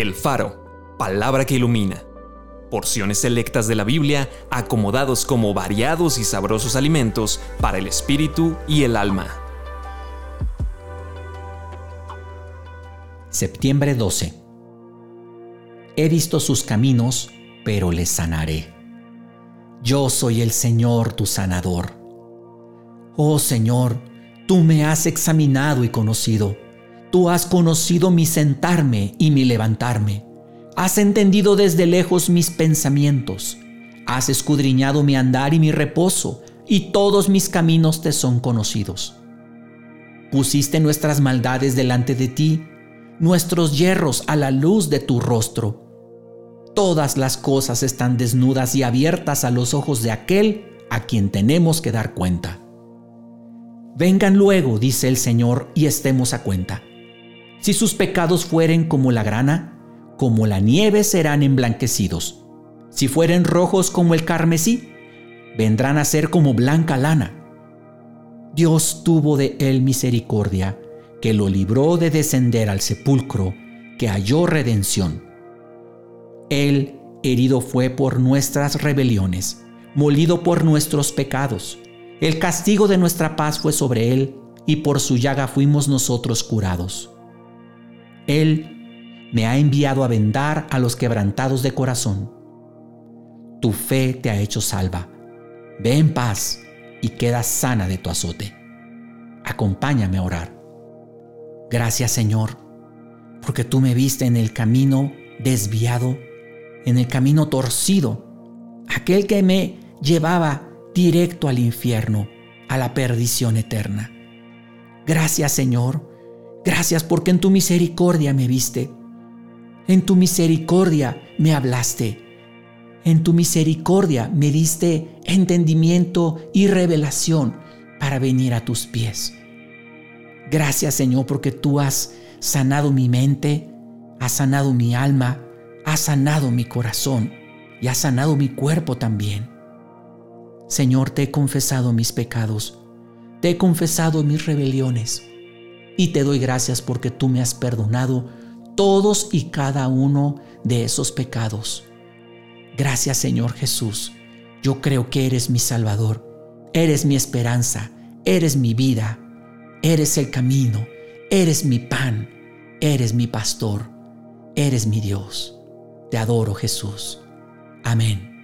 El Faro, palabra que ilumina. Porciones selectas de la Biblia acomodados como variados y sabrosos alimentos para el espíritu y el alma. Septiembre 12. He visto sus caminos, pero les sanaré. Yo soy el Señor tu sanador. Oh Señor, tú me has examinado y conocido Tú has conocido mi sentarme y mi levantarme. Has entendido desde lejos mis pensamientos. Has escudriñado mi andar y mi reposo, y todos mis caminos te son conocidos. Pusiste nuestras maldades delante de ti, nuestros hierros a la luz de tu rostro. Todas las cosas están desnudas y abiertas a los ojos de aquel a quien tenemos que dar cuenta. Vengan luego, dice el Señor, y estemos a cuenta. Si sus pecados fueren como la grana, como la nieve serán emblanquecidos. Si fueren rojos como el carmesí, vendrán a ser como blanca lana. Dios tuvo de él misericordia, que lo libró de descender al sepulcro, que halló redención. Él herido fue por nuestras rebeliones, molido por nuestros pecados. El castigo de nuestra paz fue sobre él, y por su llaga fuimos nosotros curados. Él me ha enviado a vendar a los quebrantados de corazón. Tu fe te ha hecho salva. Ve en paz y queda sana de tu azote. Acompáñame a orar. Gracias Señor, porque tú me viste en el camino desviado, en el camino torcido, aquel que me llevaba directo al infierno, a la perdición eterna. Gracias Señor, Gracias porque en tu misericordia me viste. En tu misericordia me hablaste. En tu misericordia me diste entendimiento y revelación para venir a tus pies. Gracias Señor porque tú has sanado mi mente, has sanado mi alma, has sanado mi corazón y has sanado mi cuerpo también. Señor, te he confesado mis pecados, te he confesado mis rebeliones y te doy gracias porque tú me has perdonado todos y cada uno de esos pecados. Gracias Señor Jesús. Yo creo que eres mi Salvador, eres mi esperanza, eres mi vida, eres el camino, eres mi pan, eres mi pastor, eres mi Dios. Te adoro Jesús. Amén.